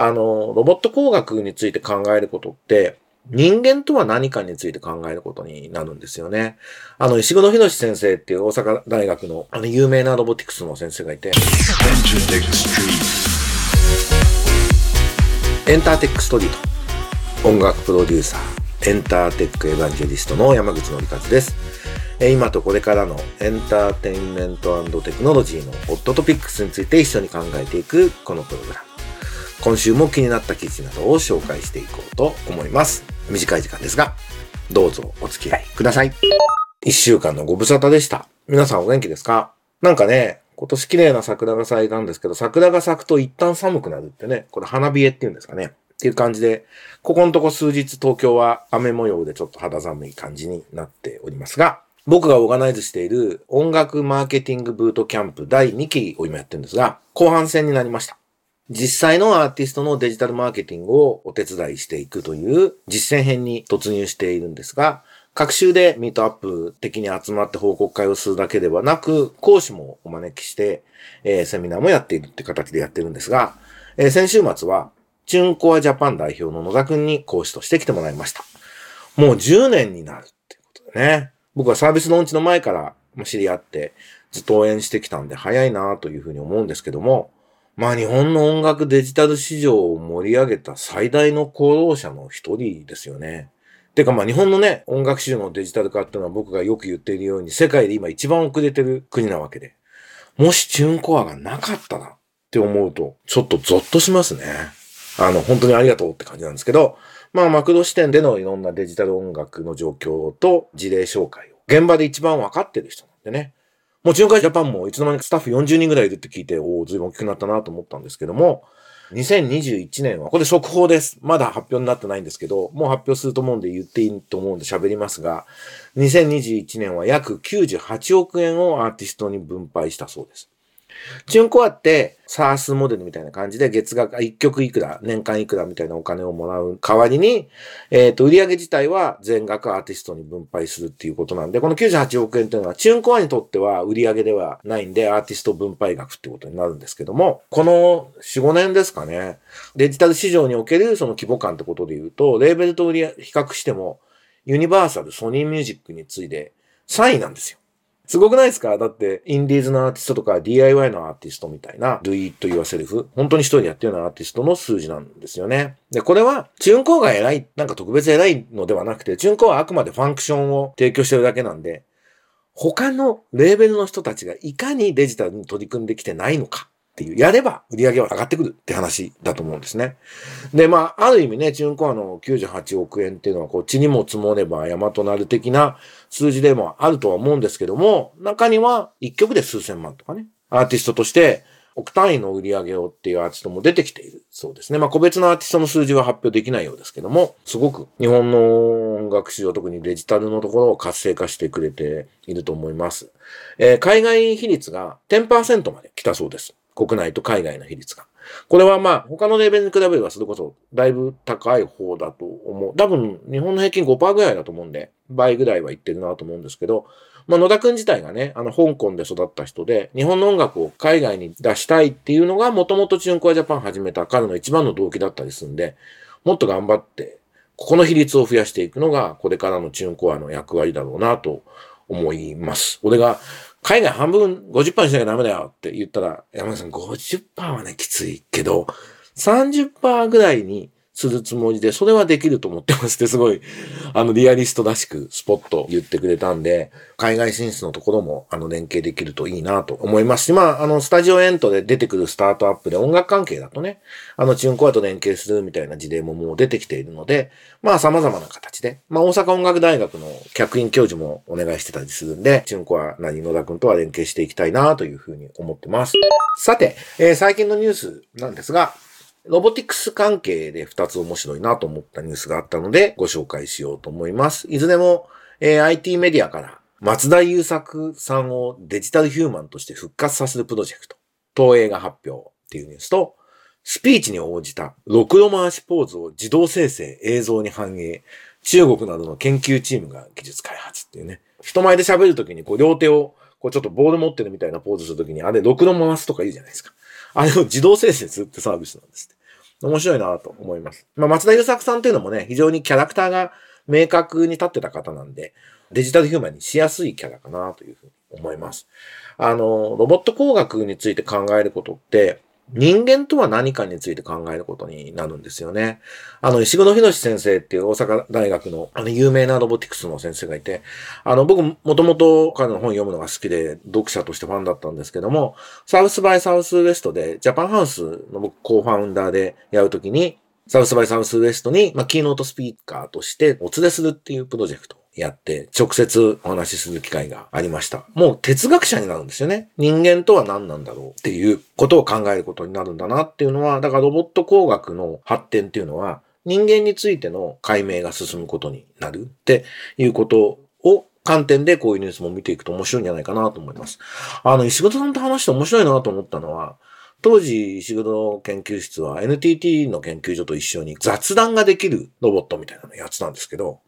あの、ロボット工学について考えることって、人間とは何かについて考えることになるんですよね。あの、石黒博先生っていう大阪大学のあの有名なロボティクスの先生がいて、エンターテックストリート、音楽プロデューサー、エンターテックエヴァンジェリストの山口のりかずです。今とこれからのエンターテインメントテクノロジーのホットトピックスについて一緒に考えていくこのプログラム。今週も気になった記事などを紹介していこうと思います。短い時間ですが、どうぞお付き合いください。一週間のご無沙汰でした。皆さんお元気ですか？なんかね、今年綺麗な桜が咲いたんですけど、桜が咲くと一旦寒くなるってね、これ花冷えっていうんですかね。っていう感じで、ここのとこ数日東京は雨模様でちょっと肌寒い感じになっておりますが、僕がオーガナイズしている音楽マーケティングブートキャンプ第2期を今やってるんですが、後半戦になりました。実際のアーティストのデジタルマーケティングをお手伝いしていくという実践編に突入しているんですが、各週でミートアップ的に集まって報告会をするだけではなく、講師もお招きして、えー、セミナーもやっているって形でやってるんですが、えー、先週末は、チュンコアジャパン代表の野田くんに講師として来てもらいました。もう10年になるってことでね。僕はサービスローンチの前から知り合ってずっと応援してきたんで早いなというふうに思うんですけども、まあ日本の音楽デジタル市場を盛り上げた最大の功労者の一人ですよね。てかまあ日本のね、音楽市場のデジタル化っていうのは僕がよく言っているように世界で今一番遅れてる国なわけで。もしチューンコアがなかったらって思うと、ちょっとゾッとしますね。あの、本当にありがとうって感じなんですけど、まあマクロ視点でのいろんなデジタル音楽の状況と事例紹介を現場で一番わかってる人なんでね。もちろんジャパンもいつの間にかスタッフ40人ぐらいいるって聞いて、おお、随分大きくなったなと思ったんですけども、2021年は、これ速報です。まだ発表になってないんですけど、もう発表すると思うんで言っていいと思うんで喋りますが、2021年は約98億円をアーティストに分配したそうです。チュンコアって、サースモデルみたいな感じで、月額1曲いくら、年間いくらみたいなお金をもらう代わりに、えっ、ー、と、売上自体は全額アーティストに分配するっていうことなんで、この98億円っていうのは、チュンコアにとっては売上ではないんで、アーティスト分配額ってことになるんですけども、この4、5年ですかね、デジタル市場におけるその規模感ってことで言うと、レーベルと売り比較しても、ユニバーサル、ソニーミュージックに次いで3位なんですよ。すごくないですか？だって、インディーズのアーティストとか DIY のアーティストみたいな、Do It Yourself、本当に一人でやってるようなアーティストの数字なんですよね。で、これは、チュンコーが偉い、なんか特別偉いのではなくて、チュンコーはあくまでファンクションを提供してるだけなんで、他のレーベルの人たちがいかにデジタルに取り組んできてないのか。っていう、やれば売り上げは上がってくるって話だと思うんですね。で、まあ、ある意味ね、チューンコアの98億円っていうのは、こっちにも積もれば山となる的な数字でもあるとは思うんですけども、中には一曲で数千万とかね、アーティストとして億単位の売り上げをっていうアーティストも出てきているそうですね。まあ個別のアーティストの数字は発表できないようですけども、すごく日本の音楽市場、特にデジタルのところを活性化してくれていると思います。えー、海外比率が10%まで来たそうです。国内と海外の比率が。これはまあ、他のレベルに比べればそれこそだいぶ高い方だと思う。多分、日本の平均5%ぐらいだと思うんで、倍ぐらいはいってるなと思うんですけど、まあ、野田くん自体がね、あの、香港で育った人で、日本の音楽を海外に出したいっていうのが、もともとチュンコアジャパン始めた彼の一番の動機だったりするんで、もっと頑張って、ここの比率を増やしていくのが、これからのチュンコアの役割だろうなと思います。俺が、海外半分50%にしなきゃダメだよって言ったら、山口さん50%はね、きついけど、30%ぐらいにするつもりで、それはできると思ってますってすごい、あの、リアリストらしくスポット言ってくれたんで、海外進出のところも、あの、連携できるといいなと思いますし、まあ、あの、スタジオエントで出てくるスタートアップで音楽関係だとね、あの、チューンコアと連携するみたいな事例ももう出てきているので、まあ、様々な形で、まあ、大阪音楽大学の客員教授もお願いしてたりするんで、チューンコア何野田くんとは連携していきたいなというふうに思ってます。さて、えー、最近のニュースなんですが、ロボティクス関係で2つ面白いなと思ったニュースがあったのでご紹介しようと思います。いずれも、えー、IT メディアから松田優作さんをデジタルヒューマンとして復活させるプロジェクト、東映が発表っていうニュースと、スピーチに応じたろくろ回しポーズを自動生成映像に反映、中国などの研究チームが技術開発っていうね。人前で喋るときにこう両手をこうちょっとボール持ってるみたいなポーズするときに、あれろくろ回すとか言うじゃないですか。あれを自動生成するってサービスなんです面白いなと思います。まあ、松田優作さんっていうのもね、非常にキャラクターが明確に立ってた方なんで、デジタルヒューマンにしやすいキャラかなというふうに思います。あの、ロボット工学について考えることって、人間とは何かについて考えることになるんですよね。あの、石黒博先生っていう大阪大学のあの有名なロボティクスの先生がいて、あの、僕もともと彼の本読むのが好きで、読者としてファンだったんですけども、サウスバイサウスウエストで、ジャパンハウスの僕、コーファウンダーでやるときに、サウスバイサウスウエストに、まあ、キーノートスピーカーとしてお連れするっていうプロジェクトやって、直接お話しする機会がありました。もう哲学者になるんですよね。人間とは何なんだろうっていうことを考えることになるんだなっていうのは、だからロボット工学の発展っていうのは、人間についての解明が進むことになるっていうことを観点でこういうニュースも見ていくと面白いんじゃないかなと思います。あの、石黒さんと話して面白いなと思ったのは、当時、石黒研究室は NTT の研究所と一緒に雑談ができるロボットみたいなやってたんですけど、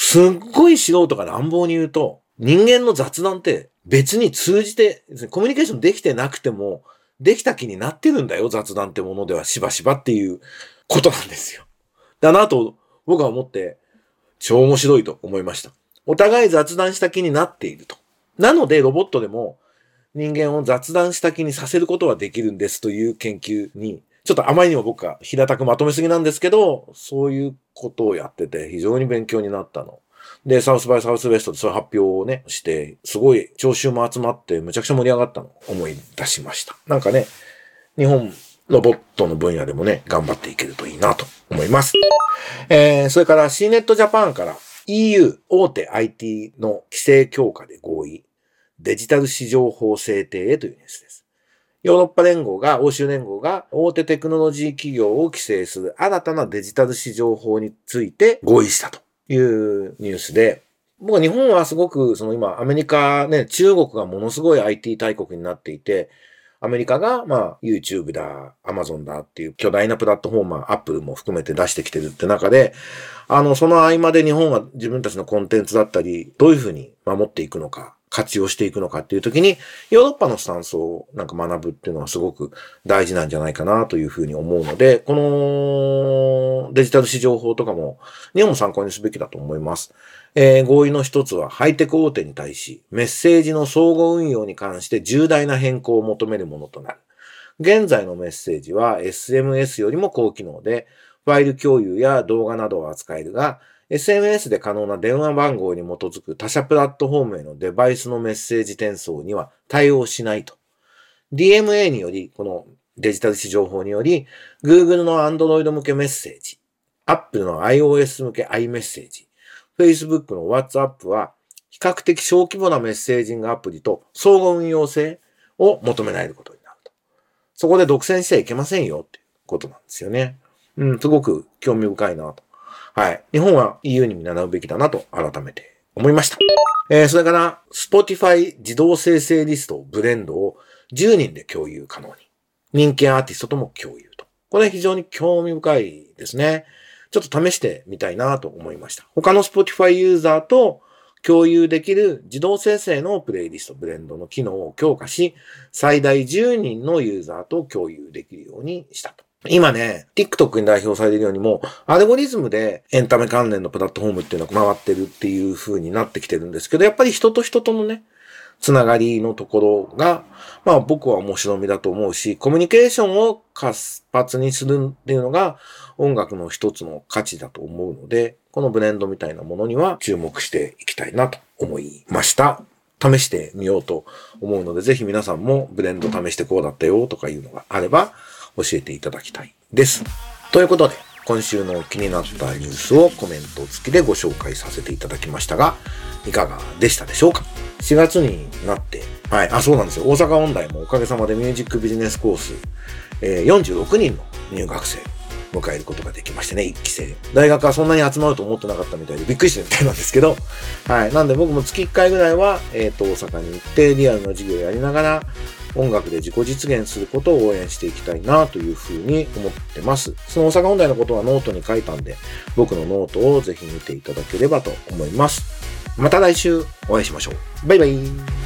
すっごい素人が乱暴に言うと、人間の雑談って別に通じて、コミュニケーションできてなくても、できた気になってるんだよ、雑談ってものではしばしばっていうことなんですよ。だなと僕は思って、超面白いと思いました。お互い雑談した気になっていると。なのでロボットでも人間を雑談した気にさせることはできるんですという研究にちょっとあまりにも僕は平たくまとめすぎなんですけど、そういうことをやってて非常に勉強になったの。で、サウスバイサウスウェストでそういう発表をね、して、すごい聴衆も集まってむちゃくちゃ盛り上がったのを思い出しました。なんかね、日本ロボットの分野でもね、頑張っていけるといいなと思います。えー、それから C ネットジャパンから EU 大手 IT の規制強化で合意、デジタル市場法制定へというニュースです。ヨーロッパ連合が、欧州連合が大手テクノロジー企業を規制する新たなデジタル市場法について合意したというニュースで、僕は日本はすごく、その今、アメリカね、中国がものすごい IT 大国になっていて、アメリカが、まあ、YouTube だ、Amazon だっていう巨大なプラットフォーマー、Apple も含めて出してきてるって中で、あの、その合間で日本は自分たちのコンテンツだったり、どういうふうに守っていくのか、活用していくのかっていう時に、ヨーロッパのスタンスをなんか学ぶっていうのはすごく大事なんじゃないかなというふうに思うので、このデジタル市場法とかも日本も参考にすべきだと思います。えー、合意の一つはハイテク大手に対しメッセージの相互運用に関して重大な変更を求めるものとなる。現在のメッセージは SMS よりも高機能で、ファイル共有や動画などを扱えるが、SMS で可能な電話番号に基づく他社プラットフォームへのデバイスのメッセージ転送には対応しないと。DMA により、このデジタル市場法により、Google の Android 向けメッセージ、Apple の iOS 向け iMessage、Facebook の WhatsApp は、比較的小規模なメッセージングアプリと相互運用性を求められることになると。そこで独占してはいけませんよっていうことなんですよね。うん、すごく興味深いなとはい。日本は EU に見習うべきだなと改めて思いました。えー、それから、Spotify 自動生成リスト、ブレンドを10人で共有可能に。人気アーティストとも共有と。これ非常に興味深いですね。ちょっと試してみたいなと思いました。他の Spotify ユーザーと共有できる自動生成のプレイリスト、ブレンドの機能を強化し、最大10人のユーザーと共有できるようにしたと。今ね、TikTok に代表されるようにも、アルゴリズムでエンタメ関連のプラットフォームっていうのが回ってるっていう風になってきてるんですけど、やっぱり人と人とのね、つながりのところが、まあ僕は面白みだと思うし、コミュニケーションを活発にするっていうのが音楽の一つの価値だと思うので、このブレンドみたいなものには注目していきたいなと思いました。試してみようと思うので、ぜひ皆さんもブレンド試してこうだったよとかいうのがあれば、教えていただきたいです。ということで、今週の気になったニュースをコメント付きでご紹介させていただきましたが、いかがでしたでしょうか ?4 月になって、はい、あ、そうなんですよ。大阪音大もおかげさまでミュージックビジネスコース、えー、46人の入学生迎えることができましてね、1期生。大学はそんなに集まると思ってなかったみたいでびっくりしてるみたいなんですけど、はい。なんで僕も月1回ぐらいは、えっ、ー、と、大阪に行ってリアルな授業をやりながら、音楽で自己実現することを応援していきたいなというふうに思ってます。その大阪音大のことはノートに書いたんで、僕のノートをぜひ見ていただければと思います。また来週お会いしましょう。バイバイ。